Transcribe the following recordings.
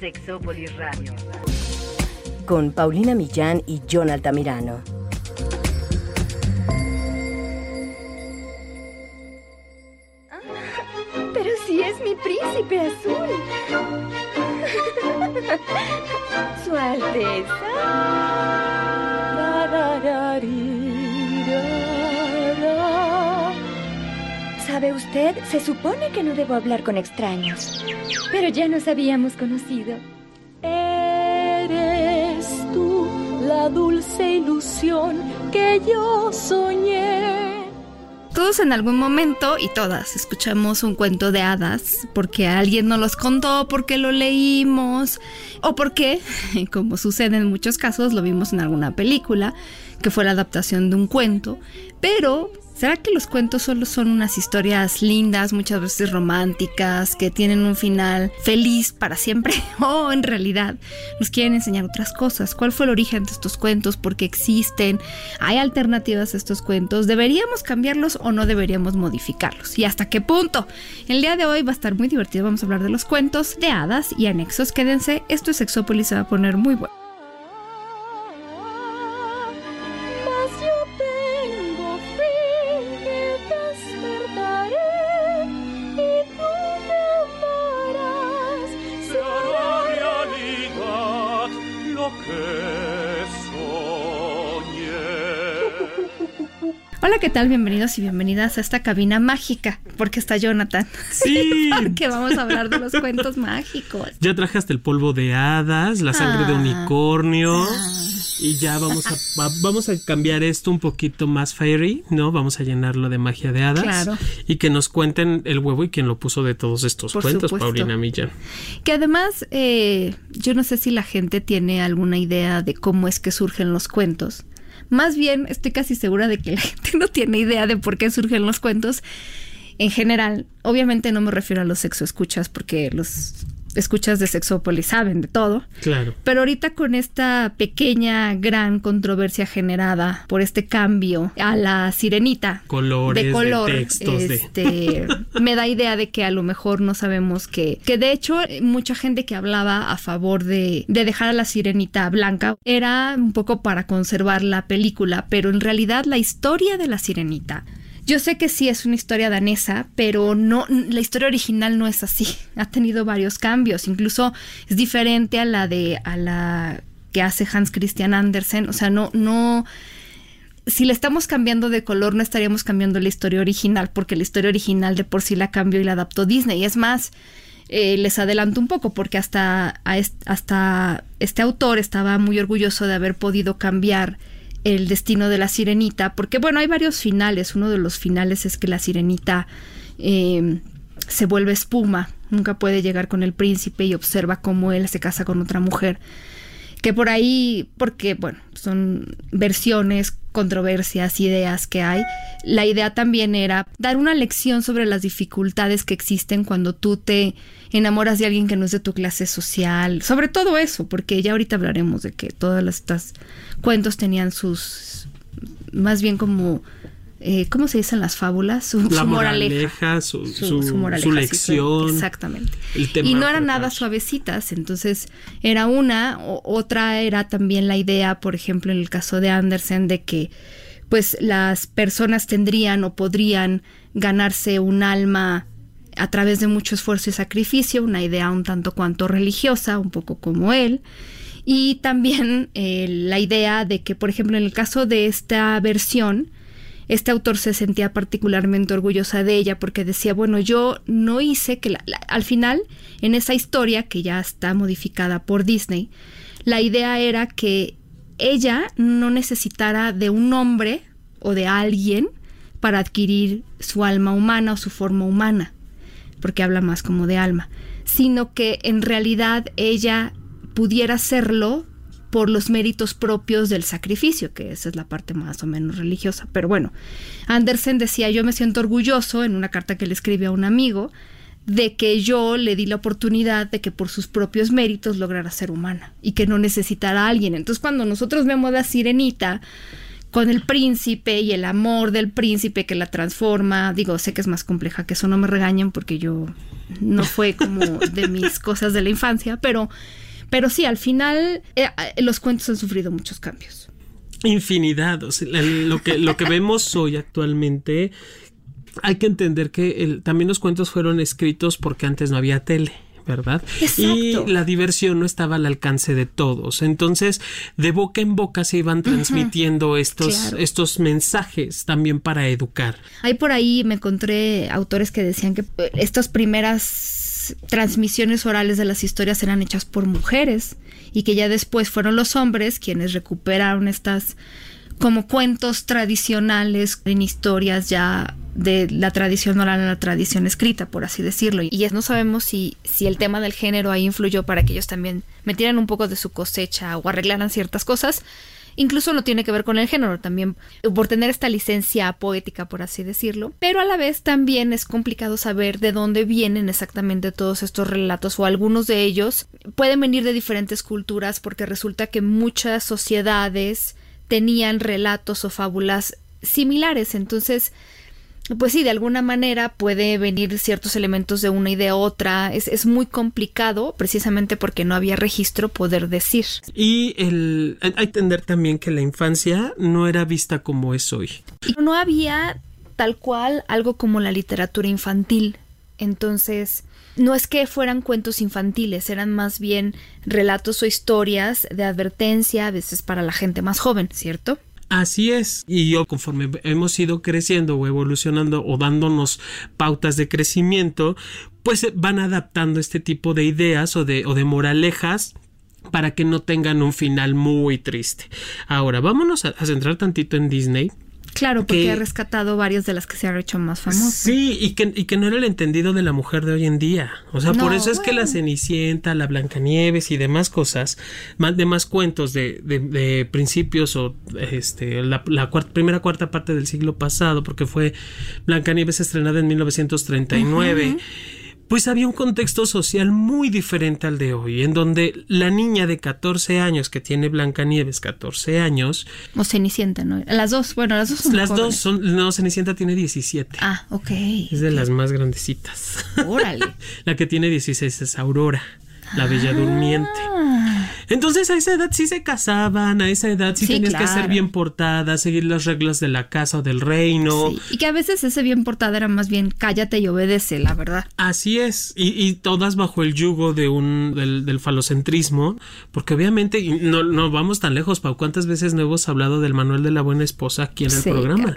Sexópolis Radio. Con Paulina Millán y John Altamirano. Pero si es mi príncipe azul. Su Alteza. Usted? Se supone que no debo hablar con extraños. Pero ya nos habíamos conocido. Eres tú la dulce ilusión que yo soñé. Todos en algún momento y todas escuchamos un cuento de hadas porque alguien nos los contó, porque lo leímos o porque, como sucede en muchos casos, lo vimos en alguna película que fue la adaptación de un cuento. Pero ¿Será que los cuentos solo son unas historias lindas, muchas veces románticas, que tienen un final feliz para siempre? ¿O en realidad nos quieren enseñar otras cosas? ¿Cuál fue el origen de estos cuentos? ¿Por qué existen? ¿Hay alternativas a estos cuentos? ¿Deberíamos cambiarlos o no deberíamos modificarlos? ¿Y hasta qué punto? El día de hoy va a estar muy divertido. Vamos a hablar de los cuentos, de hadas y anexos. Quédense, esto es Sexópolis, se va a poner muy bueno. ¿Qué tal? Bienvenidos y bienvenidas a esta cabina mágica, porque está Jonathan. Sí. porque vamos a hablar de los cuentos mágicos. Ya traje hasta el polvo de hadas, la sangre de Ah. unicornio. Ah. Y ya vamos a, va- vamos a cambiar esto un poquito más fairy, ¿no? Vamos a llenarlo de magia de hadas. Claro. Y que nos cuenten el huevo y quién lo puso de todos estos Por cuentos, supuesto. Paulina Millán. Que además, eh, yo no sé si la gente tiene alguna idea de cómo es que surgen los cuentos. Más bien, estoy casi segura de que la gente no tiene idea de por qué surgen los cuentos. En general, obviamente no me refiero a los sexoescuchas, porque los escuchas de Sexópolis saben de todo. Claro. Pero ahorita con esta pequeña, gran controversia generada por este cambio a la sirenita Colores, de color, textos, de- este, me da idea de que a lo mejor no sabemos que, que de hecho mucha gente que hablaba a favor de, de dejar a la sirenita blanca era un poco para conservar la película, pero en realidad la historia de la sirenita yo sé que sí es una historia danesa, pero no la historia original no es así. Ha tenido varios cambios, incluso es diferente a la de a la que hace Hans Christian Andersen, o sea, no no si le estamos cambiando de color no estaríamos cambiando la historia original, porque la historia original de por sí la cambió y la adaptó Disney. Y es más, eh, les adelanto un poco, porque hasta, hasta este autor estaba muy orgulloso de haber podido cambiar el destino de la sirenita, porque bueno, hay varios finales. Uno de los finales es que la sirenita eh, se vuelve espuma, nunca puede llegar con el príncipe y observa cómo él se casa con otra mujer que por ahí, porque bueno, son versiones, controversias, ideas que hay, la idea también era dar una lección sobre las dificultades que existen cuando tú te enamoras de alguien que no es de tu clase social, sobre todo eso, porque ya ahorita hablaremos de que todas estas cuentos tenían sus, más bien como, eh, ¿cómo se dicen las fábulas? Su, La su moraleja. su, Su, su- su moraleja, su sí, lección. exactamente. el tema Y no eran nada suavecitas, entonces era una, o- otra era también la idea, por ejemplo, en el caso de Andersen, de que pues las personas tendrían o podrían ganarse un alma a través de mucho esfuerzo y sacrificio, una idea un tanto cuanto religiosa, un poco como él. Y también eh, la idea de que, por ejemplo, en el caso de esta versión, este autor se sentía particularmente orgullosa de ella porque decía, bueno, yo no hice que la- al final, en esa historia que ya está modificada por Disney, la idea era que ella no necesitara de un hombre o de alguien para adquirir su alma humana o su forma humana, porque habla más como de alma, sino que en realidad ella pudiera hacerlo por los méritos propios del sacrificio, que esa es la parte más o menos religiosa. Pero bueno, Andersen decía, yo me siento orgulloso en una carta que le escribe a un amigo, de que yo le di la oportunidad de que por sus propios méritos lograra ser humana y que no necesitara a alguien. Entonces cuando nosotros vemos la sirenita con el príncipe y el amor del príncipe que la transforma. Digo, sé que es más compleja que eso, no me regañen porque yo no fue como de mis cosas de la infancia, pero, pero sí, al final eh, los cuentos han sufrido muchos cambios. Infinidad, lo que, lo que vemos hoy actualmente, hay que entender que también los cuentos fueron escritos porque antes no había tele. ¿verdad? Y la diversión no estaba al alcance de todos. Entonces, de boca en boca se iban transmitiendo estos, estos mensajes también para educar. Hay por ahí me encontré autores que decían que eh, estas primeras transmisiones orales de las historias eran hechas por mujeres y que ya después fueron los hombres quienes recuperaron estas como cuentos tradicionales en historias ya de la tradición oral a la tradición escrita, por así decirlo. Y no sabemos si, si el tema del género ahí influyó para que ellos también metieran un poco de su cosecha o arreglaran ciertas cosas. Incluso no tiene que ver con el género, también por tener esta licencia poética, por así decirlo. Pero a la vez también es complicado saber de dónde vienen exactamente todos estos relatos o algunos de ellos pueden venir de diferentes culturas porque resulta que muchas sociedades tenían relatos o fábulas similares. Entonces, pues sí, de alguna manera puede venir ciertos elementos de una idea a otra. Es, es, muy complicado precisamente porque no había registro poder decir. Y el, hay que entender también que la infancia no era vista como es hoy. Y no había tal cual algo como la literatura infantil. Entonces, no es que fueran cuentos infantiles, eran más bien relatos o historias de advertencia, a veces para la gente más joven, ¿cierto? Así es. Y yo, conforme hemos ido creciendo o evolucionando o dándonos pautas de crecimiento, pues van adaptando este tipo de ideas o de, o de moralejas para que no tengan un final muy triste. Ahora, vámonos a, a centrar tantito en Disney Claro, porque ha rescatado varias de las que se han hecho más famosas. Sí, y que, y que no era el entendido de la mujer de hoy en día. O sea, por eso es que la Cenicienta, la Blancanieves y demás cosas, más demás cuentos de, de, principios o este, la, la primera cuarta parte del siglo pasado, porque fue Blancanieves estrenada en 1939 pues había un contexto social muy diferente al de hoy, en donde la niña de 14 años que tiene Blancanieves 14 años. O Cenicienta, ¿no? Las dos, bueno, las dos son Las dos son, no, Cenicienta tiene 17. Ah, ok. Es de las más grandecitas. Órale. la que tiene 16 es Aurora, la Bella Durmiente. Ah. Entonces a esa edad sí se casaban, a esa edad sí, tenías que ser bien portada, seguir las reglas de la casa o del reino. Y que a veces ese bien portada era más bien cállate y obedece, la verdad. Así es, y, todas bajo el yugo de un del, falocentrismo, porque obviamente no, no vamos tan lejos, Pau, ¿cuántas veces no hemos hablado del manual de la buena esposa aquí en el programa?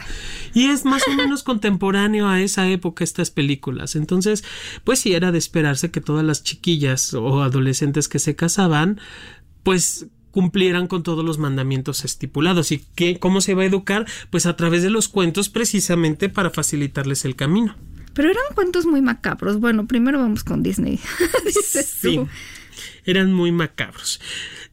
Y es más o menos contemporáneo a esa época estas películas. Entonces, pues sí era de esperarse que todas las chiquillas o adolescentes que se casaban pues cumplieran con todos los mandamientos estipulados. ¿Y qué, cómo se va a educar? Pues a través de los cuentos precisamente para facilitarles el camino. Pero eran cuentos muy macabros. Bueno, primero vamos con Disney. sí, eran muy macabros.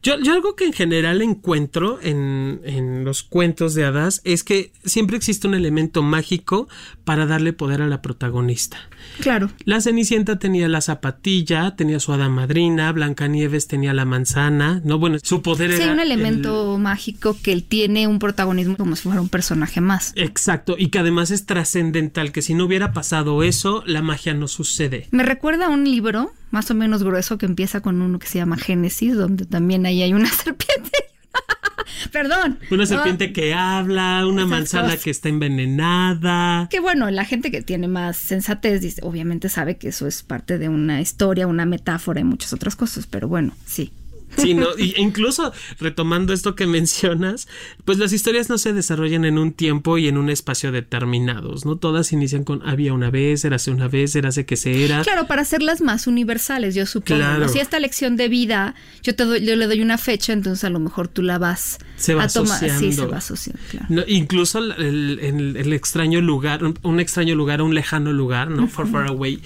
Yo, yo, algo que en general encuentro en, en, los cuentos de hadas es que siempre existe un elemento mágico para darle poder a la protagonista. Claro. La Cenicienta tenía la zapatilla, tenía su hada madrina, Blancanieves tenía la manzana, no bueno, su poder sí, era un elemento mágico que él tiene un protagonismo como si fuera un personaje más. Exacto, y que además es trascendental, que si no hubiera pasado eso, la magia no sucede. Me recuerda a un libro más o menos grueso que empieza con uno que se llama Génesis, donde también ahí hay una serpiente. Perdón. Una serpiente que habla, una manzana que está envenenada. Que bueno, la gente que tiene más sensatez dice, obviamente sabe que eso es parte de una historia, una metáfora y muchas otras cosas, pero bueno, sí. Sí, no, incluso retomando esto que mencionas, pues las historias no se desarrollan en un tiempo y en un espacio determinados, ¿no? Todas inician con había una vez, érase una vez, érase que se era. Claro, para hacerlas más universales, yo supongo. Claro. Si esta lección de vida, yo te doy, yo le doy una fecha, entonces a lo mejor tú la vas se va a tomar. Sí, se va asociando, claro. No, incluso el, el, el, extraño lugar, un, extraño lugar, un lejano lugar, ¿no? Far, far away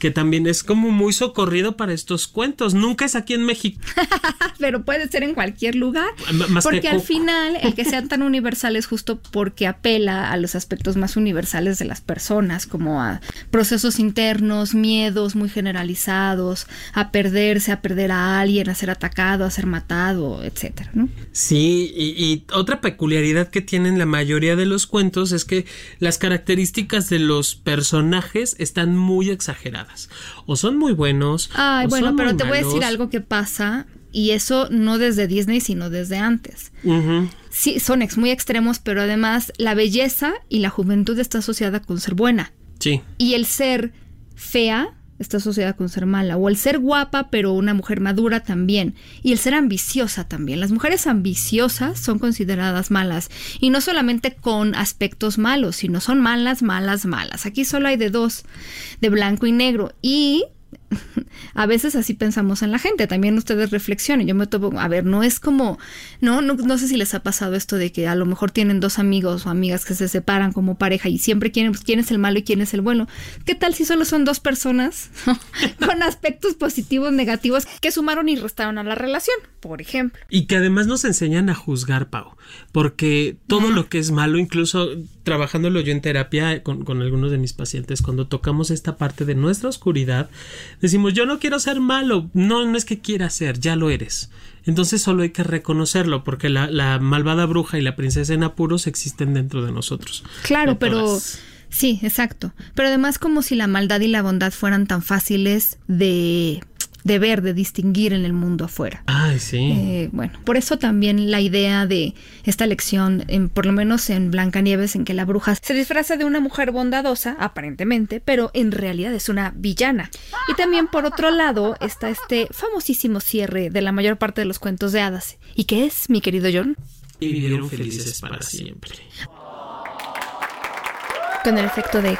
que también es como muy socorrido para estos cuentos. Nunca es aquí en México. pero puede ser en cualquier lugar. porque al final el que sean tan universales justo porque apela a los aspectos más universales de las personas, como a procesos internos, miedos muy generalizados, a perderse, a perder a alguien, a ser atacado, a ser matado, etcétera, ¿no? Sí, y, y otra peculiaridad que tienen la mayoría de los cuentos es que las características de los personajes están muy exageradas. O son muy buenos. Ay, o bueno, son pero muy te voy a decir algo que pasa y eso no desde Disney, sino desde antes. Sí, son ex muy extremos, pero además la belleza y la juventud está asociada con ser buena. Sí. Y el ser fea está asociada con ser mala. O el ser guapa, pero una mujer madura también. Y el ser ambiciosa también. Las mujeres ambiciosas son consideradas malas. Y no solamente con aspectos malos, sino son malas, malas, malas. Aquí solo hay de dos, de blanco y negro. Y a veces así pensamos en la gente. También ustedes reflexionen. Yo me topo, a ver, no es como, no, no, no sé si les ha pasado esto de que a lo mejor tienen dos amigos o amigas que se separan como pareja y siempre quieren, pues, quién es el malo y quién es el bueno. ¿Qué tal si solo son dos personas con aspectos positivos, negativos que sumaron y restaron a la relación, por ejemplo? Y que además nos enseñan a juzgar, Pau, porque todo lo que es malo, incluso trabajándolo yo en terapia con, con algunos de mis pacientes, cuando tocamos esta parte de nuestra oscuridad, decimos, yo no quiero ser malo, no, no es que quiera ser, ya lo eres. Entonces solo hay que reconocerlo, porque la, la malvada bruja y la princesa en apuros existen dentro de nosotros. Claro, pero sí, exacto. Pero además como si la maldad y la bondad fueran tan fáciles de, de ver, de distinguir en el mundo afuera. Ay, sí. Eh, bueno, por eso también la idea de esta lección, en, por lo menos en Blancanieves, en que la bruja se disfraza de una mujer bondadosa, aparentemente, pero en realidad es una villana. Y también por otro lado está este famosísimo cierre de la mayor parte de los cuentos de hadas. ¿Y qué es, mi querido John? y vivieron felices para siempre. Con el efecto de.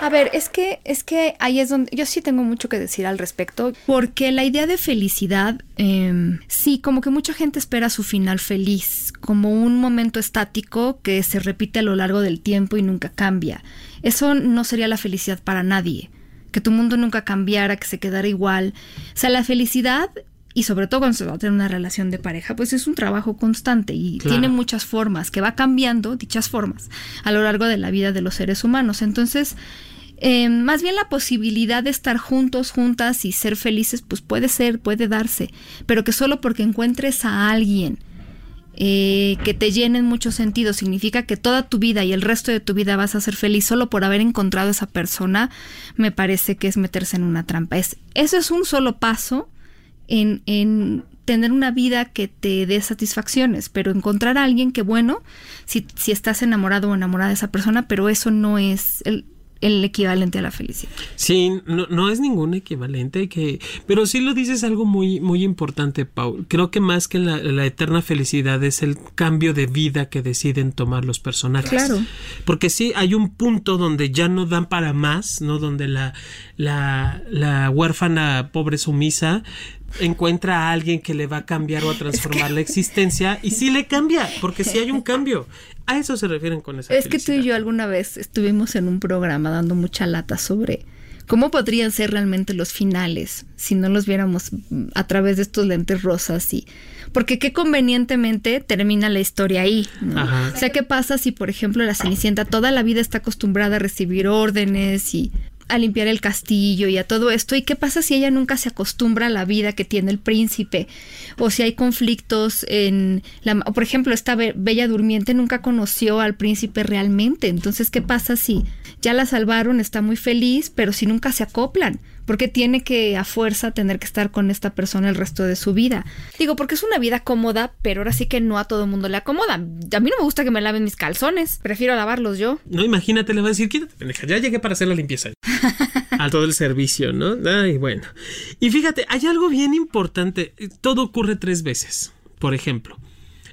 A ver, es que, es que ahí es donde yo sí tengo mucho que decir al respecto, porque la idea de felicidad, eh, sí, como que mucha gente espera su final feliz, como un momento estático que se repite a lo largo del tiempo y nunca cambia. Eso no sería la felicidad para nadie, que tu mundo nunca cambiara, que se quedara igual. O sea, la felicidad y sobre todo cuando se va a tener una relación de pareja, pues es un trabajo constante y Claro. tiene muchas formas, que va cambiando dichas formas a lo largo de la vida de los seres humanos. Entonces, eh, más bien la posibilidad de estar juntos, juntas y ser felices, pues puede ser, puede darse, pero que solo porque encuentres a alguien eh, que te llene en muchos sentidos significa que toda tu vida y el resto de tu vida vas a ser feliz solo por haber encontrado a esa persona, me parece que es meterse en una trampa. Es, eso es un solo paso en, en tener una vida que te dé satisfacciones, pero encontrar a alguien que, bueno, si, si estás enamorado o enamorada de esa persona, pero eso no es el, el equivalente a la felicidad. Sí, no, no es ningún equivalente que, pero sí lo dices algo muy, muy importante, Paul. Creo que más que la, la eterna felicidad es el cambio de vida que deciden tomar los personajes. Claro. Porque sí hay un punto donde ya no dan para más, ¿no? Donde la, la, la huérfana pobre sumisa encuentra a alguien que le va a cambiar o a transformar la existencia y sí le cambia, porque sí hay un cambio. A eso se refieren con esa Es que tú y yo alguna vez estuvimos en un programa dando mucha lata sobre cómo podrían ser realmente los finales si no los viéramos mm, a través de estos lentes rosas y porque qué convenientemente termina la historia ahí. ¿no? O sea, ¿qué pasa si, por ejemplo, la Cenicienta toda la vida está acostumbrada a recibir órdenes y a limpiar el castillo y a todo esto? ¿Y qué pasa si ella nunca se acostumbra a la vida que tiene el príncipe? O si hay conflictos en la... por ejemplo, esta be- bella durmiente nunca conoció al príncipe realmente. Entonces, ¿qué pasa si ya la salvaron, está muy feliz, pero si nunca se acoplan? Porque tiene que a fuerza tener que estar con esta persona el resto de su vida. Digo, porque es una vida cómoda, pero ahora sí que no a todo el mundo le acomoda. A mí no me gusta que me laven mis calzones. Prefiero lavarlos yo. No, imagínate, le va a decir, quítate, pendeja, ya llegué para hacer la limpieza. a todo el servicio, ¿no? Ay, bueno. Y fíjate, hay algo bien importante. Todo ocurre tres veces. Por ejemplo,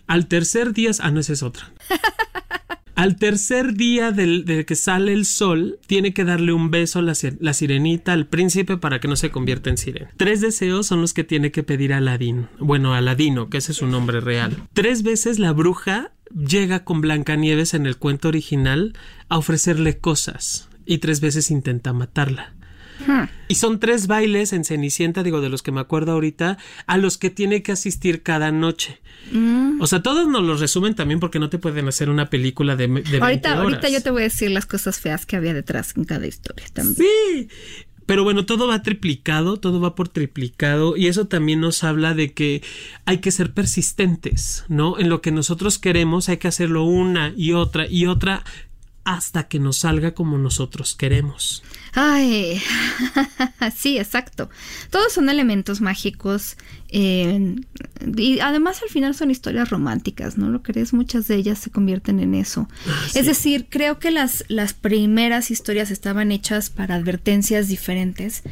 al tercer día, ah, no, esa es otra. Al tercer día del, de que sale el sol, tiene que darle un beso a la, la sirenita al príncipe para que no se convierta en sirena. Tres deseos son los que tiene que pedir Aladín. Bueno, Aladino, que ese es su nombre real. Tres veces la bruja llega con Blancanieves en el cuento original a ofrecerle cosas y tres veces intenta matarla. Y son tres bailes en Cenicienta, digo, de los que me acuerdo ahorita, a los que tiene que asistir cada noche. Mm. O sea, todos nos los resumen también porque no te pueden hacer una película de, de ahorita, Ahorita yo te voy a decir las cosas feas que había detrás en cada historia también. Sí. Pero bueno, todo va triplicado, todo va por triplicado y eso también nos habla de que hay que ser persistentes, ¿no? En lo que nosotros queremos hay que hacerlo una y otra y otra hasta que nos salga como nosotros queremos. Ay, sí, exacto. Todos son elementos mágicos eh, y además al final son historias románticas, ¿no lo crees? Muchas de ellas se convierten en eso. Ah, es decir, creo que las, las primeras historias estaban hechas para advertencias diferentes.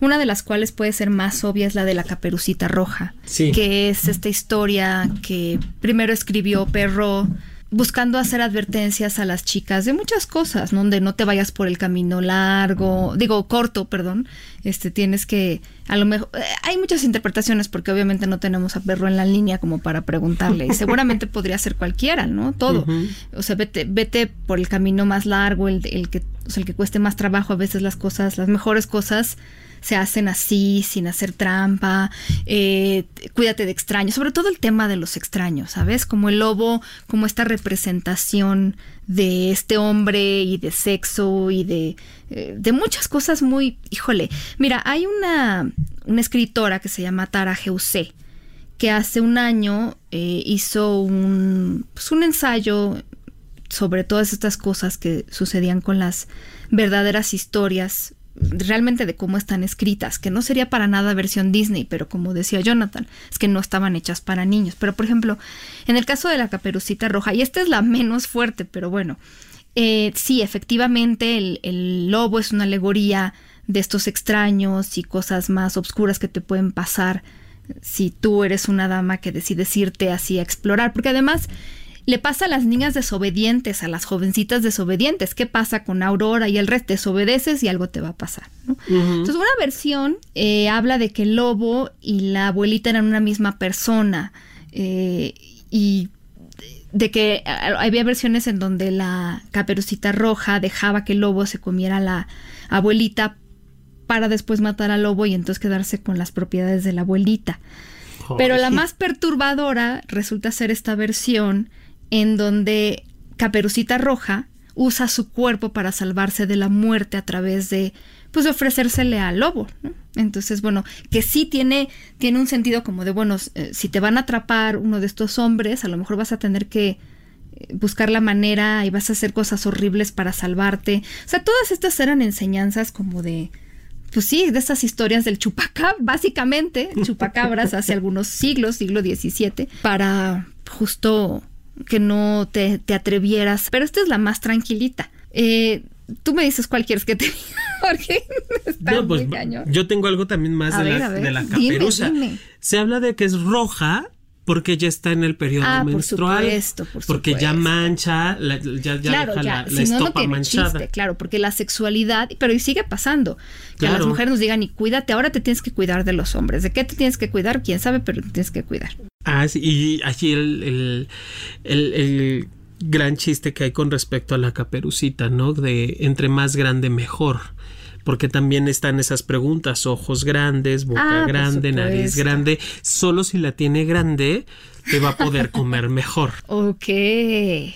Una de las cuales puede ser más obvia es la de la caperucita roja, que es esta historia que primero escribió Perro buscando hacer advertencias a las chicas de muchas cosas, donde no te vayas por el camino largo, digo corto, perdón, este tienes que a lo mejor eh, hay muchas interpretaciones porque obviamente no tenemos a perro en la línea como para preguntarle y seguramente podría ser cualquiera, ¿no? Todo. O sea, vete vete por el camino más largo, el, el que o sea, el que cueste más trabajo, a veces las cosas, las mejores cosas se hacen así, sin hacer trampa, eh, cuídate de extraños, sobre todo el tema de los extraños, ¿sabes? Como el lobo, como esta representación de este hombre y de sexo y de, eh, de muchas cosas muy, híjole, mira, hay una, una escritora que se llama Tara Geusé, que hace un año eh, hizo un, pues un ensayo sobre todas estas cosas que sucedían con las verdaderas historias realmente de cómo están escritas, que no sería para nada versión Disney, pero como decía Jonathan, es que no estaban hechas para niños. Pero por ejemplo, en el caso de la caperucita roja, y esta es la menos fuerte, pero bueno, eh, sí, efectivamente el, el lobo es una alegoría de estos extraños y cosas más obscuras que te pueden pasar si tú eres una dama que decides irte así a explorar, porque además le pasa a las niñas desobedientes, a las jovencitas desobedientes. ¿Qué pasa con Aurora y el resto? Desobedeces y algo te va a pasar. Entonces, una versión eh, habla de que el lobo y la abuelita eran una misma persona. Eh, y de que había versiones en donde la caperucita roja dejaba que el lobo se comiera a la abuelita para después matar al lobo y entonces quedarse con las propiedades de la abuelita. Pero la más perturbadora resulta ser esta versión en donde Caperucita Roja usa su cuerpo para salvarse de la muerte a través de pues ofrecérsele al lobo, Entonces, bueno, que sí tiene, tiene un sentido como de, bueno, eh, si te van a atrapar uno de estos hombres, a lo mejor vas a tener que eh, buscar la manera y vas a hacer cosas horribles para salvarte. O sea, todas estas eran enseñanzas como de, pues sí, de estas historias del chupacabra, básicamente, chupacabras hace algunos siglos, siglo XVII, para justo que no te, atrevieras, pero esta es la más tranquilita. Eh, tú me dices cuál quieres que te diga, porque está pues, Yo tengo algo también más de, la, caperuza. Se habla de que es roja porque ya está en el periodo ah, menstrual. Por supuesto, por porque ya mancha, ya, ya deja la, estopa manchada. claro, porque la sexualidad, pero y sigue pasando, que las mujeres nos digan, y cuídate, ahora te tienes que cuidar de los hombres. ¿De qué te tienes que cuidar? Quién sabe, pero te tienes que cuidar. Ah, sí, y aquí el, el, gran chiste que hay con respecto a la caperucita, ¿no? De entre más grande, mejor porque también están esas preguntas, ojos grandes, boca ah, grande, nariz grande, solo si la tiene grande te va a poder comer mejor. Ok,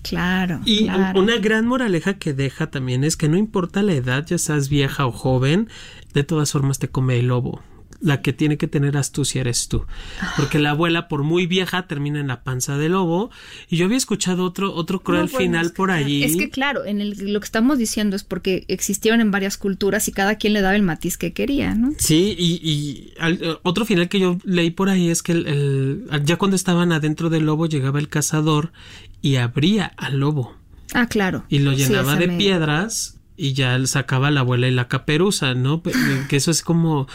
claro. Y una gran moraleja que deja también es que no importa la edad, ya seas vieja o joven, de todas formas te come el lobo la que tiene que tener astucia eres tú. Porque la abuela, por muy vieja, termina en la panza del lobo. Y yo había escuchado otro, otro cruel final por allí. Es que claro, en el, lo que estamos diciendo es porque existieron en varias culturas y cada quien le daba el matiz que quería, ¿no? Sí, y, eh, otro final que yo leí por ahí es que el, ya cuando estaban adentro del lobo llegaba el cazador y abría al lobo. Ah, claro. Y lo llenaba de piedras y ya sacaba la abuela y la caperuza, ¿no? Que eso es como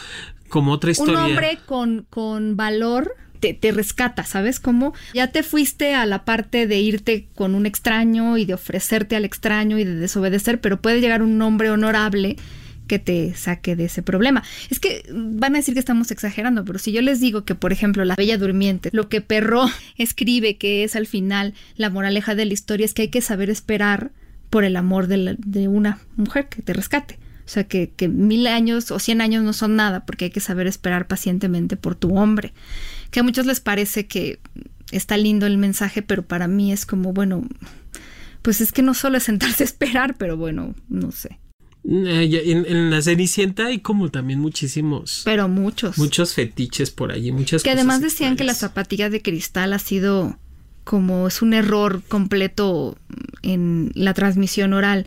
como otra historia. Un hombre con, con valor te, te, rescata, ¿sabes? Como ya te fuiste a la parte de irte con un extraño y de ofrecerte al extraño y de desobedecer, pero puede llegar un hombre honorable que te saque de ese problema. Es que van a decir que estamos exagerando, pero si yo les digo que, por ejemplo, la Bella Durmiente, lo que Perro escribe que es al final la moraleja de la historia es que hay que saber esperar por el amor de, de una mujer que te rescate O sea, que, que mil años o cien años no son nada, porque hay que saber esperar pacientemente por tu hombre. Que a muchos les parece que está lindo el mensaje, pero para mí es como, bueno, pues es que no solo es sentarse a esperar, pero bueno, no sé. Eh, en, la Cenicienta hay como también muchísimos. Pero muchos. Muchos fetiches por allí, muchas Que además decían que la zapatilla de cristal ha sido como es un error completo en la transmisión oral,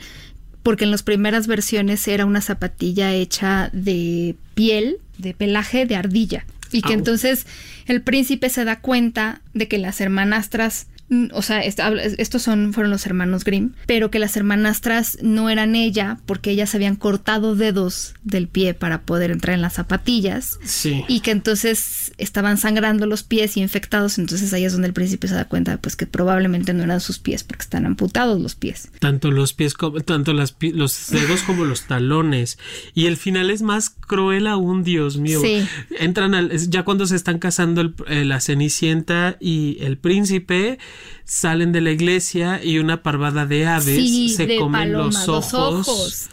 porque en las primeras versiones era una zapatilla hecha de piel, de pelaje de ardilla. Y que entonces el príncipe se da cuenta de que las hermanastras o sea, estos son, fueron los hermanos Grimm, pero que las hermanastras no eran ella porque ellas habían cortado dedos del pie para poder entrar en las zapatillas. Sí. Y que entonces estaban sangrando los pies y infectados, entonces ahí es donde el príncipe se da cuenta pues que probablemente no eran sus pies porque están amputados los pies. Tanto los pies como, tanto las, los dedos como los talones. Y el final es más cruel aún, Dios mío. Sí. Entran al, ya cuando se están casando eh, la Cenicienta y el príncipe, salen de la iglesia y una parvada de aves se comen los ojos,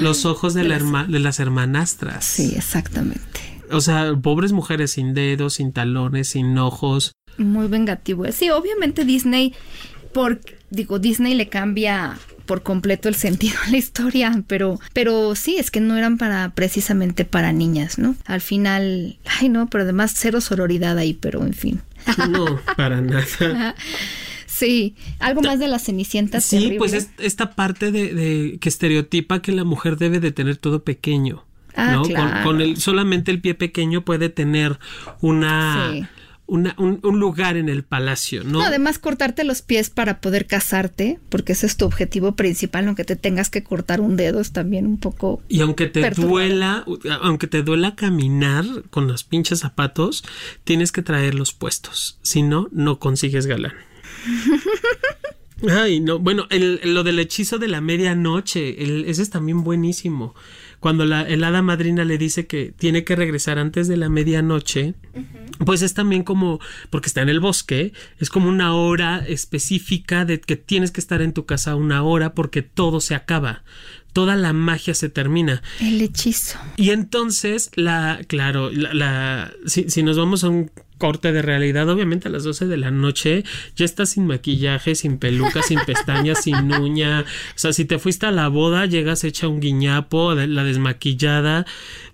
los ojos, de, de las hermanastras. Sí, exactamente. O sea, pobres mujeres sin dedos, sin talones, sin ojos. Muy vengativo. Sí, obviamente Disney, por, digo, Disney le cambia por completo el sentido a la historia, pero, pero sí, es que no eran para precisamente para niñas, ¿no? Al final, ay no, pero además cero sororidad ahí, pero en fin. No, para nada. Sí, algo más de la cenicienta. Sí, pues es esta parte de, que estereotipa que la mujer debe de tener todo pequeño. Ah, ¿no? Claro. Con, el, solamente el pie pequeño puede tener una, una un, lugar en el palacio, ¿no? Además, cortarte los pies para poder casarte, porque ese es tu objetivo principal, aunque te tengas que cortar un dedo, es también un poco. Y aunque te duela, aunque te duela caminar con los pinches zapatos, tienes que traerlos puestos. Si no, no consigues galán. Ay, no, bueno, el, lo del hechizo de la medianoche, ese es también buenísimo. Cuando la el hada madrina le dice que tiene que regresar antes de la medianoche, pues es también como, porque está en el bosque, es como una hora específica de que tienes que estar en tu casa una hora porque todo se acaba toda la magia se termina. El hechizo. Y entonces, la, claro, la, la si, si, nos vamos a un corte de realidad, obviamente a las 12 de la noche ya estás sin maquillaje, sin peluca, sin pestañas, sin uña. O sea, si te fuiste a la boda, llegas hecha un guiñapo, la desmaquillada.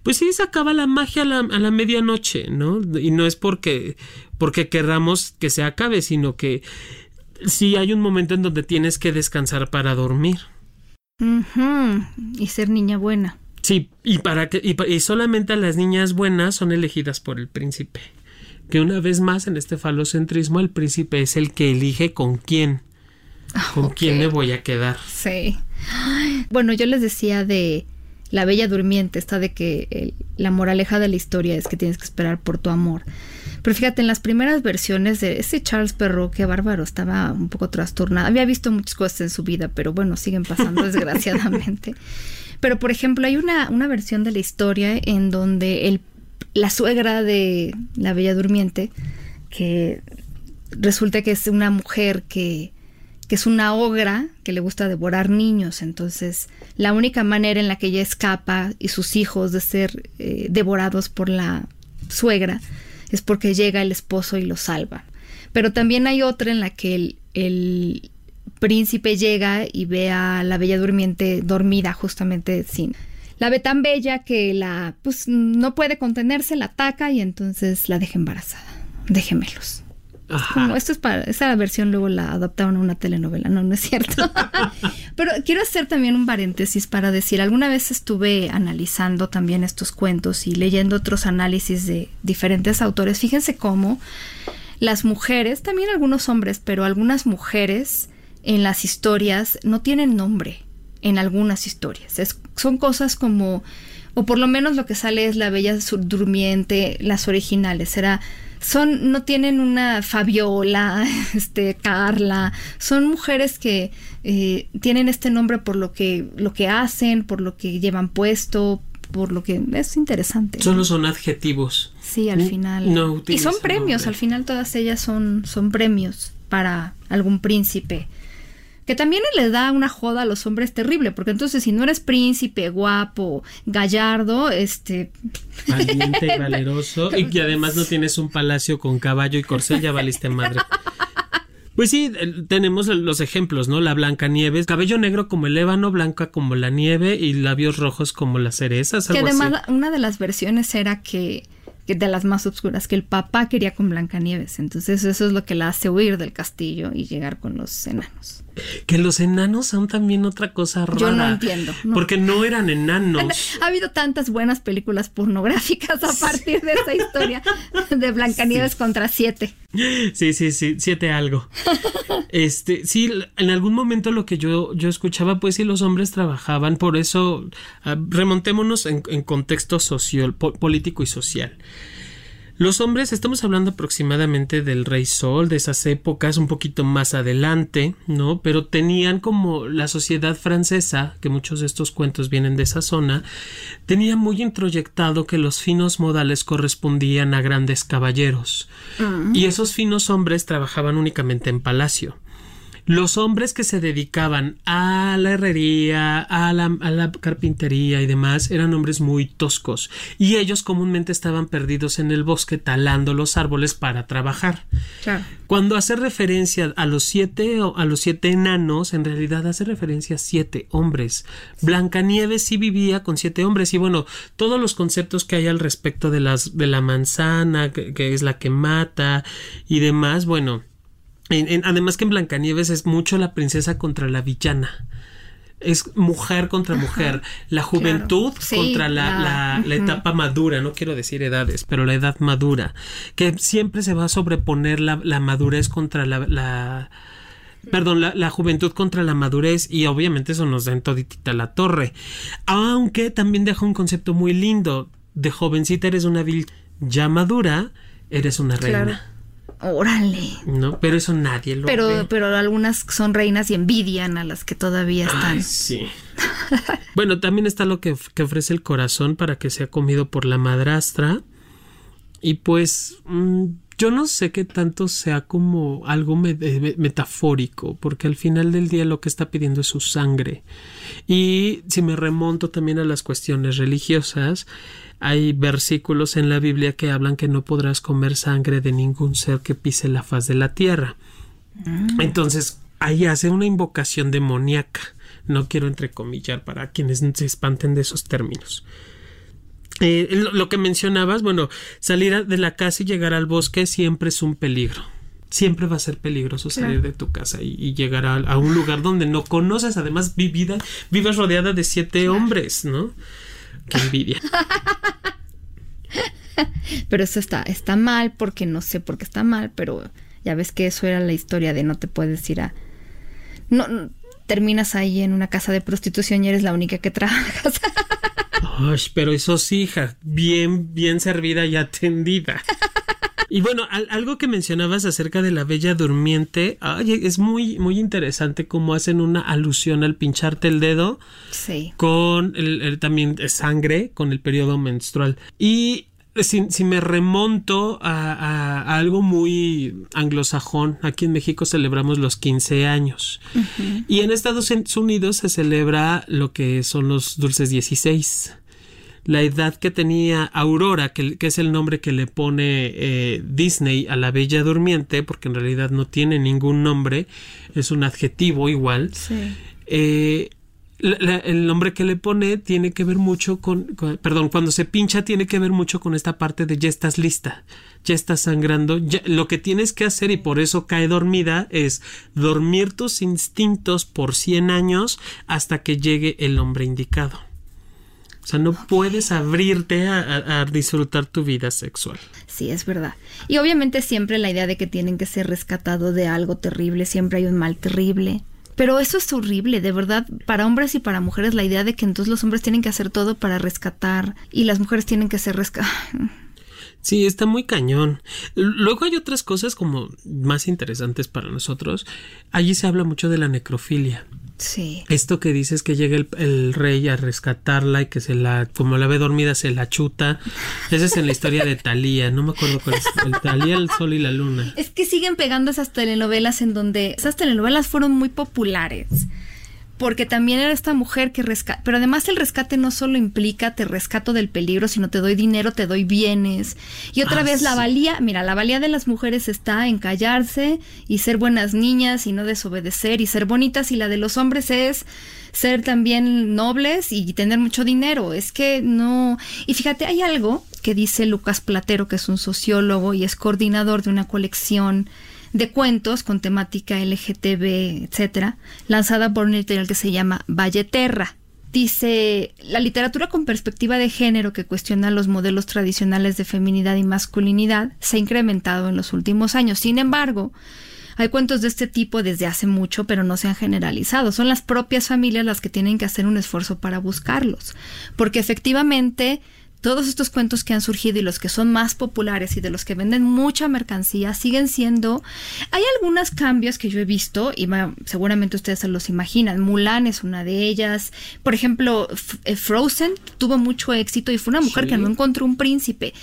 Pues sí, se acaba la magia a la, a la medianoche, ¿no? Y no es porque, porque querramos que se acabe, sino que sí hay un momento en donde tienes que descansar para dormir. Y ser niña buena. Sí, y para que y, solamente las niñas buenas son elegidas por el príncipe. Que una vez más en este falocentrismo el príncipe es el que elige con quién. Con quién me voy a quedar. Sí. Bueno, yo les decía de la bella durmiente, esta de que la moraleja de la historia es que tienes que esperar por tu amor. Pero fíjate, en las primeras versiones de ese Charles Perrault, qué bárbaro, estaba un poco trastornado. Había visto muchas cosas en su vida, pero bueno, siguen pasando desgraciadamente. Pero, por ejemplo, hay una, una versión de la historia en donde el, la suegra de la Bella Durmiente, que resulta que es una mujer que, que es una ogra que le gusta devorar niños. Entonces, la única manera en la que ella escapa y sus hijos de ser eh, devorados por la suegra es porque llega el esposo y lo salva. Pero también hay otra en la que el, el príncipe llega y ve a la bella durmiente dormida justamente sin... La ve tan bella que la pues no puede contenerse, la ataca y entonces la deja embarazada de Como esto es para esa versión luego la adaptaron a una telenovela, no, no es cierto. Pero quiero hacer también un paréntesis para decir, alguna vez estuve analizando también estos cuentos y leyendo otros análisis de diferentes autores. Fíjense cómo las mujeres, también algunos hombres, pero algunas mujeres en las historias no tienen nombre en algunas historias. Es, son cosas como, o por lo menos lo que sale es la bella durmiente, las originales, era son, no tienen una Fabiola, este, Carla, son mujeres que eh, tienen este nombre por lo que, lo que hacen, por lo que llevan puesto, por lo que es interesante. Solo son adjetivos. Sí, al final. No y son premios, al final todas ellas son, son premios para algún príncipe Que también le da una joda a los hombres terrible, porque entonces si no eres príncipe, guapo, gallardo, este... Valiente y valeroso, y que además no tienes un palacio con caballo y corcel, ya valiste madre. Pues sí, tenemos los ejemplos, ¿no? La Blanca Nieves, cabello negro como el ébano, blanca como la nieve y labios rojos como las cerezas. que además una de las versiones era que de las más oscuras, que el papá quería con Blancanieves. Entonces eso es lo que la hace huir del castillo y llegar con los enanos. Que los enanos son también otra cosa rara. Yo no entiendo. Porque no eran enanos. Ha habido tantas buenas películas pornográficas a partir de esa historia de Blancanieves contra siete. Sí, sí, sí, siete algo. Este, sí, en algún momento lo que yo, yo escuchaba, pues sí, los hombres trabajaban, por eso ah, remontémonos en, en contexto social, político y social. Los hombres, estamos hablando aproximadamente del Rey Sol, de esas épocas, un poquito más adelante, ¿no? Pero tenían como la sociedad francesa, que muchos de estos cuentos vienen de esa zona, tenía muy introyectado que los finos modales correspondían a grandes caballeros. Mm. Y esos finos hombres trabajaban únicamente en palacio. Los hombres que se dedicaban a la herrería, a la, carpintería y demás eran hombres muy toscos y ellos comúnmente estaban perdidos en el bosque talando los árboles para trabajar. Cuando hace referencia a los siete a los siete enanos, en realidad hace referencia a siete hombres. Blancanieves sí vivía con siete hombres y bueno, todos los conceptos que hay al respecto de las de la manzana, que es la que mata y demás, bueno, además que en Blancanieves es mucho la princesa contra la villana. Es mujer contra mujer, la juventud contra la, la, etapa madura, no quiero decir edades, pero la edad madura, que siempre se va a sobreponer la, madurez contra la, perdón, la, juventud contra la madurez y obviamente eso nos da en toditita la torre. Aunque también deja un concepto muy lindo. De jovencita eres una vil, ya madura eres una reina. Órale. No, pero eso nadie lo pero, ve. Pero algunas son reinas y envidian a las que todavía están. sí. bueno, también está lo que, ofrece el corazón para que sea comido por la madrastra. Y pues mm, yo no sé qué tanto sea como algo metafórico, porque al final del día lo que está pidiendo es su sangre. Y si me remonto también a las cuestiones religiosas, hay versículos en la Biblia que hablan que no podrás comer sangre de ningún ser que pise la faz de la tierra. Mm. Entonces, ahí hace una invocación demoníaca. No quiero entrecomillar para quienes se espanten de esos términos. Eh, lo, que mencionabas, bueno, salir de la casa y llegar al bosque siempre es un peligro. Siempre va a ser peligroso salir de tu casa y, llegar a, un lugar donde no conoces. Además, vivida, vives rodeada de siete hombres, ¿no? Qué envidia. pero eso está, está mal porque no sé por qué está mal, pero ya ves que eso era la historia de no te puedes ir a... No, terminas ahí en una casa de prostitución y eres la única que trabajas. Ay, pero eso sí, hija, bien, bien servida y atendida. Y bueno, algo que mencionabas acerca de la Bella Durmiente, es muy, muy interesante cómo hacen una alusión al pincharte el dedo sí. con el, también sangre, con el periodo menstrual. Y si, si, me remonto a, algo muy anglosajón, aquí en México celebramos los 15 años. Y en Estados Unidos se celebra lo que son los dulces 16 la edad que tenía Aurora, que, es el nombre que le pone eh, Disney a la Bella Durmiente, porque en realidad no tiene ningún nombre, es un adjetivo igual. Eh, el nombre que le pone tiene que ver mucho con, perdón, cuando se pincha tiene que ver mucho con esta parte de ya estás lista, ya estás sangrando, lo que tienes que hacer y por eso cae dormida es dormir tus instintos por 100 años hasta que llegue el hombre indicado. O sea, no puedes abrirte a, disfrutar tu vida sexual. Sí, es verdad. Y obviamente siempre la idea de que tienen que ser rescatados de algo terrible, siempre hay un mal terrible. Pero eso es horrible, de verdad, para hombres y para mujeres, la idea de que entonces los hombres tienen que hacer todo para rescatar y las mujeres tienen que ser rescatadas. Sí, está muy cañón. Luego hay otras cosas como más interesantes para nosotros. Allí se habla mucho de la necrofilia. Sí. Esto que dices que llega el, rey a rescatarla y que se la, como la ve dormida, se la chuta. Esa es en la historia de Talía, no me acuerdo cuál es. El Talía, el sol y la luna. Es que siguen pegando esas telenovelas en donde esas telenovelas fueron muy populares porque también era esta mujer que rescata, pero además el rescate no solo implica te rescato del peligro, sino te doy dinero, te doy bienes. Y otra ah, vez la valía, mira, la valía de las mujeres está en callarse y ser buenas niñas y no desobedecer y ser bonitas y la de los hombres es ser también nobles y tener mucho dinero. Es que no. Y fíjate, hay algo que dice Lucas Platero, que es un sociólogo y es coordinador de una colección de cuentos con temática LGTB, etcétera, lanzada por un editorial que se llama Valleterra. Dice, la literatura con perspectiva de género que cuestiona los modelos tradicionales de feminidad y masculinidad se ha incrementado en los últimos años. Sin embargo, hay cuentos de este tipo desde hace mucho, pero no se han generalizado. Son las propias familias las que tienen que hacer un esfuerzo para buscarlos. Porque efectivamente todos estos cuentos que han surgido y los que son más populares y de los que venden mucha mercancía siguen siendo... Hay algunos cambios que yo he visto y seguramente ustedes se los imaginan. Mulan es una de ellas. Por ejemplo, eh, Frozen tuvo mucho éxito y fue una mujer que no encontró un príncipe.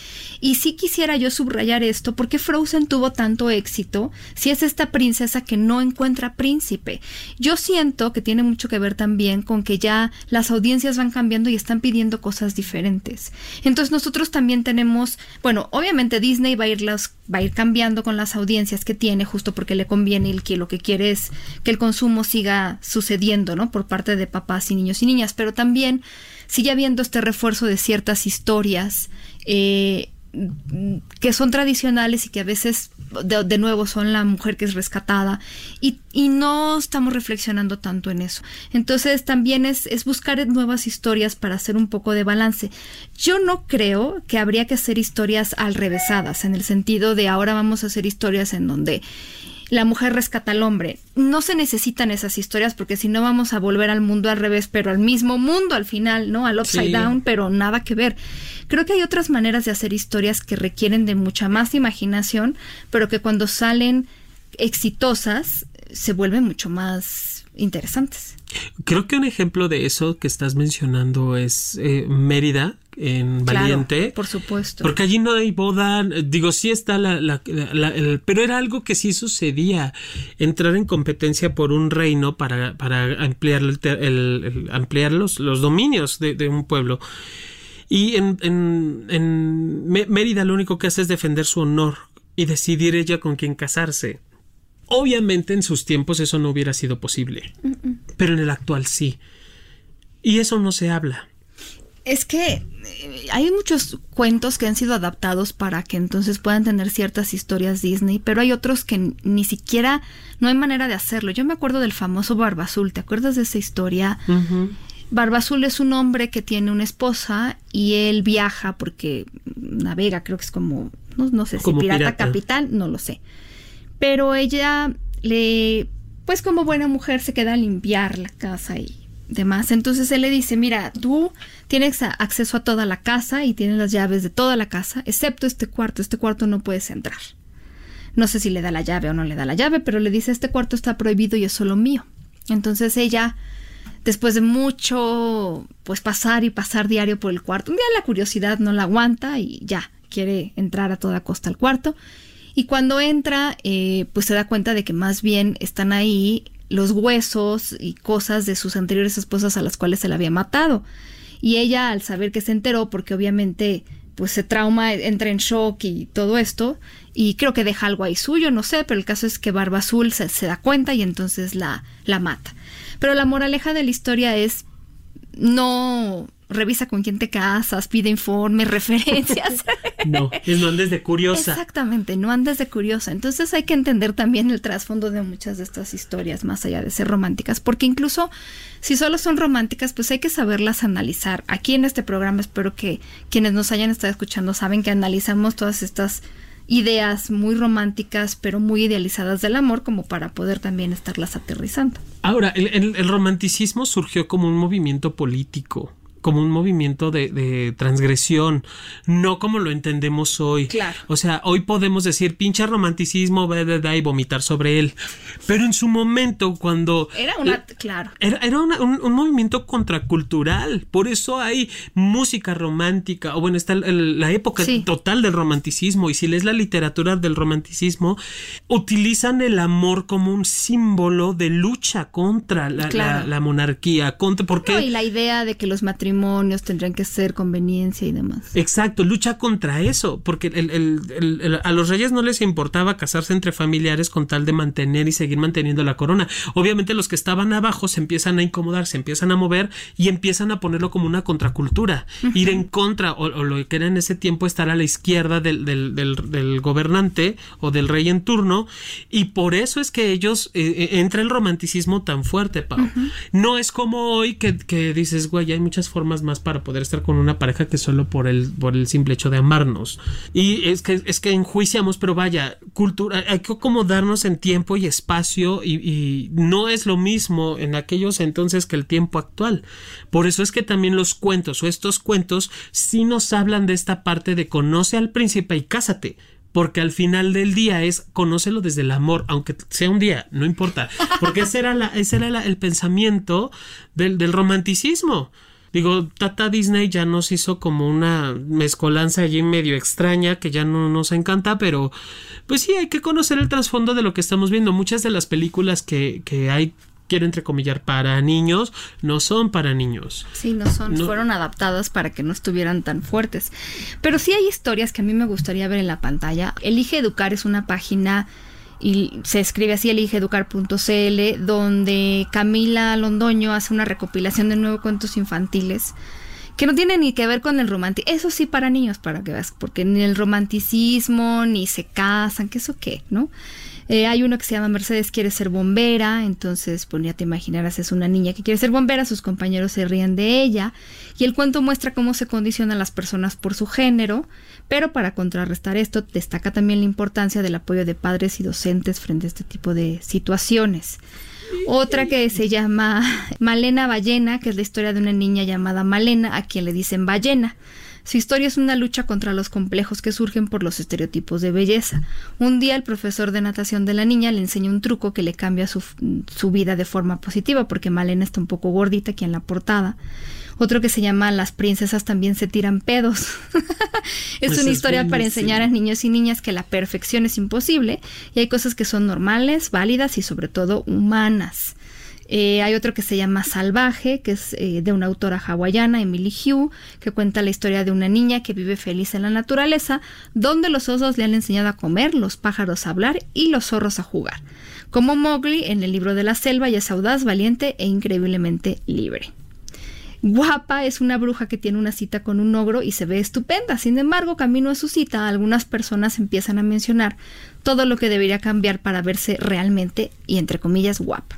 Y sí quisiera yo subrayar esto porque Frozen tuvo tanto éxito si es esta princesa que no encuentra príncipe. Yo siento que tiene mucho que ver también con que ya las audiencias van cambiando y están pidiendo cosas diferentes. Entonces nosotros también tenemos, bueno, obviamente Disney va a ir va a ir cambiando con las audiencias que tiene justo porque le conviene y que lo que quiere es que el consumo siga sucediendo, ¿no? Por parte de papás y niños y niñas, pero también sigue habiendo este refuerzo de ciertas historias eh, que son tradicionales y que a veces de, nuevo son la mujer que es rescatada y, no estamos reflexionando tanto en eso. Entonces también es, es, buscar nuevas historias para hacer un poco de balance. Yo no creo que habría que hacer historias al revésadas, en el sentido de ahora vamos a hacer historias en donde la mujer rescata al hombre. No se necesitan esas historias porque si no vamos a volver al mundo al revés, pero al mismo mundo al final, ¿no? Al upside down, pero nada que ver. Creo que hay otras maneras de hacer historias que requieren de mucha más imaginación, pero que cuando salen exitosas se vuelven mucho más interesantes. Creo que un ejemplo de eso que estás mencionando es eh, Mérida, en Valiente. por supuesto. Porque allí no hay boda, digo, sí está la, pero era algo que sí sucedía, entrar en competencia por un reino para, para ampliar, el, ampliar los, los dominios de, un pueblo. Y en, en, en Mérida lo único que hace es defender su honor y decidir ella con quién casarse. Obviamente en sus tiempos eso no hubiera sido posible, pero en el actual sí. Y eso no se habla. Es que eh, hay muchos cuentos que han sido adaptados para que entonces puedan tener ciertas historias Disney, pero hay otros que ni siquiera no hay manera de hacerlo. Yo me acuerdo del famoso Barba Azul, ¿te acuerdas de esa historia? Barba Azul es un hombre que tiene una esposa y él viaja porque navega, creo que es como, no, sé si pirata, pirata capital, no lo sé. Pero ella le, pues como buena mujer se queda a limpiar la casa y demás. Entonces él le dice, mira, tú tienes acceso a toda la casa y tienes las llaves de toda la casa, excepto este cuarto. Este cuarto no puedes entrar. No sé si le da la llave o no le da la llave, pero le dice, este cuarto está prohibido y es solo mío. Entonces ella, después de mucho, pues pasar y pasar diario por el cuarto, un día la curiosidad no la aguanta y ya, quiere entrar a toda costa al cuarto. Y cuando entra, eh, pues se da cuenta de que más bien están ahí los huesos y cosas de sus anteriores esposas a las cuales se la había matado. Y ella, al saber que se enteró, porque obviamente pues se trauma, entra en shock y todo esto, y creo que deja algo ahí suyo, no sé, pero el caso es que Barba Azul se, se da cuenta y entonces la, la mata. Pero la moraleja de la historia es no revisa con quién te casas, pide informes, referencias. no, es no andes de curiosa. Exactamente, no andes de curiosa. Entonces hay que entender también el trasfondo de muchas de estas historias, más allá de ser románticas, porque incluso si solo son románticas, pues hay que saberlas analizar. Aquí en este programa espero que quienes nos hayan estado escuchando saben que analizamos todas estas ideas muy románticas, pero muy idealizadas del amor, como para poder también estarlas aterrizando. Ahora, el romanticismo surgió como un movimiento político como un movimiento de, transgresión, no como lo entendemos hoy. Claro. O sea, hoy podemos decir pinche romanticismo, y vomitar sobre él. Pero en su momento, cuando. Era una. claro. Era, un, movimiento contracultural. Por eso hay música romántica. O bueno, está la época total del romanticismo. Y si lees la literatura del romanticismo, utilizan el amor como un símbolo de lucha contra la, monarquía. Contra, porque, y la idea de que los matrimonios tendrían que ser conveniencia y demás. Exacto, lucha contra eso, porque a los reyes no les importaba casarse entre familiares con tal de mantener y seguir manteniendo la corona. Obviamente los que estaban abajo se empiezan a incomodar, se empiezan a mover y empiezan a ponerlo como una contracultura, ir en contra o, lo que era en ese tiempo estar a la izquierda del, gobernante o del rey en turno y por eso es que ellos eh, eh, entra el romanticismo tan fuerte, Pau. No es como hoy que, que dices, güey, hay muchas formas más para poder estar con una pareja que solo por el, por el simple hecho de amarnos. Y es que, es que enjuiciamos, pero vaya, cultura, hay que acomodarnos en tiempo y espacio y, no es lo mismo en aquellos entonces que el tiempo actual. Por eso es que también los cuentos o estos cuentos sí nos hablan de esta parte de conoce al príncipe y cásate porque al final del día es conócelo desde el amor, aunque sea un día, no importa, porque ese era, la, ese era el pensamiento del, del romanticismo. Digo, Tata Disney ya nos hizo como una mezcolanza allí medio extraña que ya no nos encanta, pero pues sí, hay que conocer el trasfondo de lo que estamos viendo. Muchas de las películas que, que hay quiero entrecomillar para niños, no son para niños. Sí, no son, fueron adaptadas para que no estuvieran tan fuertes. Pero sí hay historias que a mí me gustaría ver en la pantalla. Elige Educar es una página y se escribe así eligeeducar.cl, donde Camila Londoño hace una recopilación de nueve cuentos infantiles que no tienen ni que ver con el romanticismo, eso sí para niños, para que veas, porque ni el romanticismo, ni se casan, que eso qué, ¿no? Eh, hay uno que se llama Mercedes quiere ser bombera, entonces pues ya te imaginarás, es una niña que quiere ser bombera, sus compañeros se ríen de ella, y el cuento muestra cómo se condicionan las personas por su género, pero para contrarrestar esto destaca también la importancia del apoyo de padres y docentes frente a este tipo de situaciones. Otra que se llama Malena Ballena, que es la historia de una niña llamada Malena, a quien le dicen ballena. Su historia es una lucha contra los complejos que surgen por los estereotipos de belleza. Un día el profesor de natación de la niña le enseña un truco que le cambia su, su vida de forma positiva, porque Malena está un poco gordita aquí en la portada. Otro que se llama Las princesas también se tiran pedos. es pues una historia para enseñar a niños y niñas que la perfección es imposible y hay cosas que son normales, válidas y sobre todo humanas. Eh, hay otro que se llama Salvaje, que es eh, de una autora hawaiana, Emily Hugh, que cuenta la historia de una niña que vive feliz en la naturaleza, donde los osos le han enseñado a comer, los pájaros a hablar y los zorros a jugar. Como Mowgli en el libro de la selva, y es audaz, valiente e increíblemente libre. Guapa es una bruja que tiene una cita con un ogro y se ve estupenda. Sin embargo, camino a su cita, algunas personas empiezan a mencionar todo lo que debería cambiar para verse realmente y entre comillas guapa.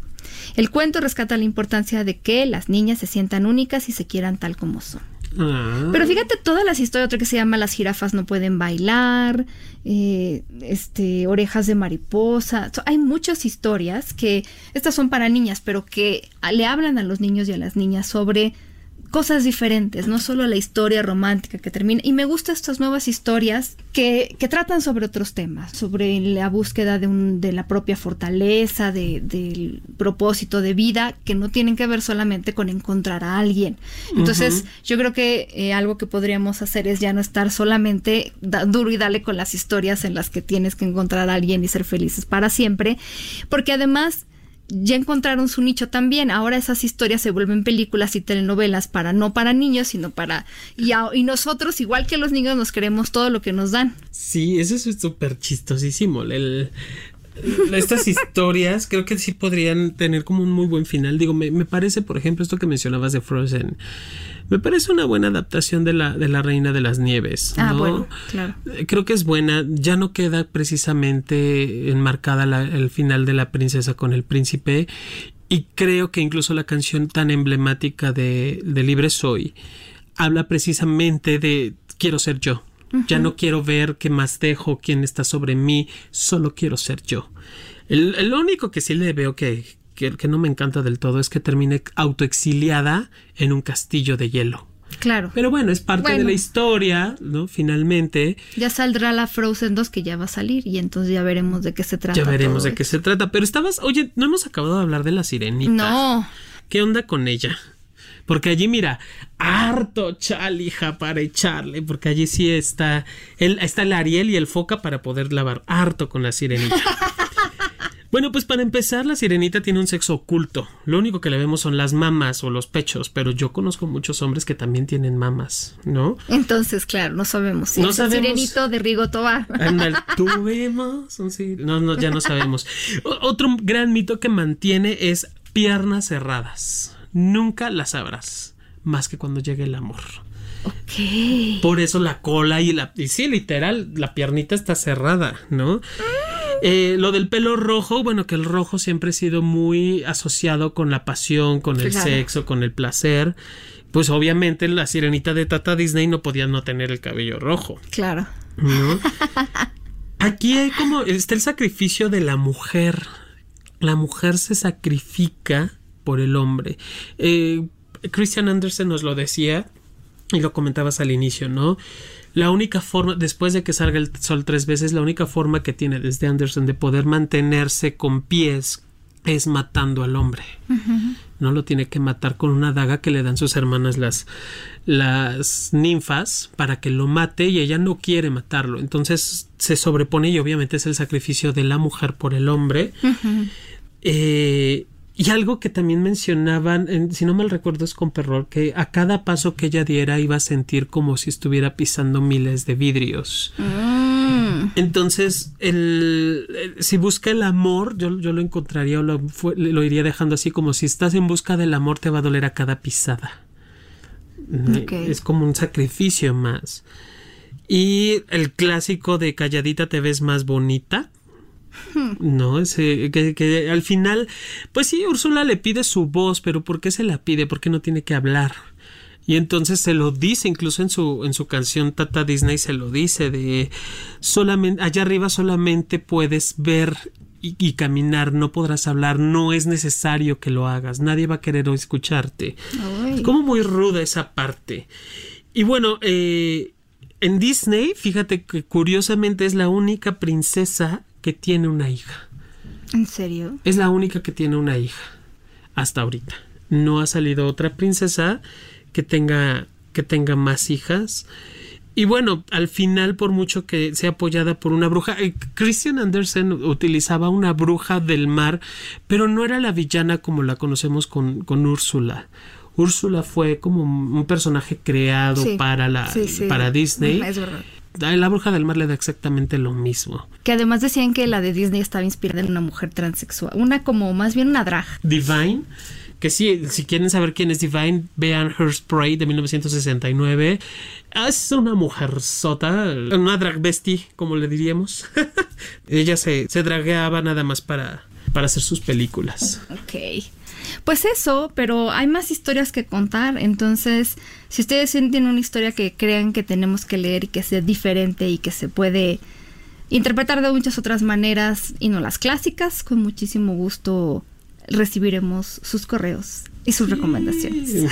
El cuento rescata la importancia de que las niñas se sientan únicas y se quieran tal como son. Ah. Pero fíjate todas las historias, otra que se llama Las jirafas no pueden bailar, eh, este, orejas de mariposa. hay muchas historias que estas son para niñas, pero que le hablan a los niños y a las niñas sobre cosas diferentes, no solo la historia romántica que termina. Y me gustan estas nuevas historias que, que tratan sobre otros temas, sobre la búsqueda de, un, de la propia fortaleza, de, del propósito de vida, que no tienen que ver solamente con encontrar a alguien. Entonces, yo creo que eh, algo que podríamos hacer es ya no estar solamente duro y dale con las historias en las que tienes que encontrar a alguien y ser felices para siempre, porque además ya encontraron su nicho también. Ahora esas historias se vuelven películas y telenovelas para no para niños, sino para y, y nosotros igual que los niños nos queremos todo lo que nos dan. Sí, eso es súper chistosísimo. Estas historias creo que sí podrían tener como un muy buen final. Digo, me, me, parece, por ejemplo, esto que mencionabas de Frozen. Me parece una buena adaptación de la, de la Reina de las Nieves. Ah, bueno, claro. Eh, creo que es buena. Ya no queda precisamente enmarcada el final de la princesa con el príncipe. Y creo que incluso la canción tan emblemática de, de Libre Soy habla precisamente de quiero ser yo. Ya no quiero ver qué más dejo, quién está sobre mí, solo quiero ser yo. El, único que sí le veo que, que, no me encanta del todo es que termine autoexiliada en un castillo de hielo. Claro. Pero bueno, es parte de la historia, ¿no? Finalmente. Ya saldrá la Frozen 2 que ya va a salir y entonces ya veremos de qué se trata. Ya veremos de qué se trata. Pero estabas, oye, no hemos acabado de hablar de la sirenita. No. ¿Qué onda con ella? Porque allí, mira, harto chalija para echarle, porque allí sí está el, está el Ariel y el Foca para poder lavar harto con la sirenita. Bueno, pues para empezar, la sirenita tiene un sexo oculto. Lo único que le vemos son las mamas o los pechos, pero yo conozco muchos hombres que también tienen mamas, ¿no? Entonces, claro, no sabemos si no es el sirenito de Rigo Tobar. tuvimos No, no, ya no sabemos. otro gran mito que mantiene es piernas cerradas. Nunca las sabrás, más que cuando llegue el amor. Ok. Por eso la cola y la... Y sí, literal, la piernita está cerrada, ¿no? Eh, lo del pelo rojo, bueno, que el rojo siempre ha sido muy asociado con la pasión, con el sexo, con el placer. Pues obviamente la sirenita de Tata Disney no podía no tener el cabello rojo. Claro. Aquí hay como está el sacrificio de la mujer. La mujer se sacrifica por el hombre. Eh, Christian Andersen nos lo decía y lo comentabas al inicio, ¿no? La única forma, después de que salga el sol tres veces, la única forma que tiene desde Anderson de poder mantenerse con pies es matando al hombre. No lo tiene que matar con una daga que le dan sus hermanas las, las ninfas para que lo mate y ella no quiere matarlo. Entonces se sobrepone y obviamente es el sacrificio de la mujer por el hombre. eh, y algo que también mencionaban, si no mal recuerdo es con Perror, que a cada paso que ella diera iba a sentir como si estuviera pisando miles de vidrios. Mm. Entonces, el, si busca el amor, yo, yo lo encontraría o lo, lo, iría dejando así como si estás en busca del amor te va a doler a cada pisada. Es como un sacrificio más. Y el clásico de calladita te ves más bonita no, ese, que, al final, pues sí, Úrsula le pide su voz, pero ¿por qué se la pide? ¿Por qué no tiene que hablar? Y entonces se lo dice, incluso en su, en su canción Tata Disney se lo dice, de solamente, allá arriba solamente puedes ver y, caminar, no podrás hablar, no es necesario que lo hagas, nadie va a querer escucharte. Como muy ruda esa parte. Y bueno, eh, en Disney, fíjate que curiosamente es la única princesa que tiene una hija. ¿En serio? Es la única que tiene una hija hasta ahorita. No ha salido otra princesa que tenga que tenga más hijas. Y bueno, al final, por mucho que sea apoyada por una bruja, eh, Christian Andersen utilizaba una bruja del mar, pero no era la villana como la conocemos con, con Úrsula. Úrsula fue como un personaje creado para la para Disney. Es verdad. La bruja del mar le da exactamente lo mismo. Que además decían que la de Disney estaba inspirada en una mujer transexual. Una como más bien una drag. Divine. Que sí, si quieren saber quién es Divine, vean Her Spray de 1969. Es una mujer sota, una drag bestie, como le diríamos. Ella se, se dragueaba nada más para, para hacer sus películas. Ok. Pues eso, pero hay más historias que contar, entonces si ustedes tienen una historia que crean que tenemos que leer y que sea diferente y que se puede interpretar de muchas otras maneras y no las clásicas, con muchísimo gusto recibiremos sus correos y sus recomendaciones.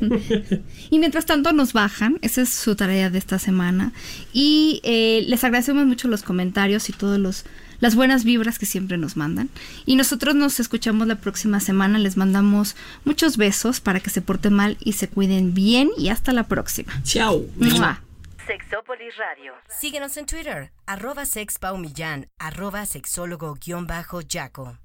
y mientras tanto nos bajan, esa es su tarea de esta semana. Y eh, les agradecemos mucho los comentarios y todos los las buenas vibras que siempre nos mandan. Y nosotros nos escuchamos la próxima semana. Les mandamos muchos besos para que se porten mal y se cuiden bien. Y hasta la próxima. Chao. Sexópolis Radio. Síguenos en Twitter, arroba sexpaumillán, arroba sexólogo-yaco.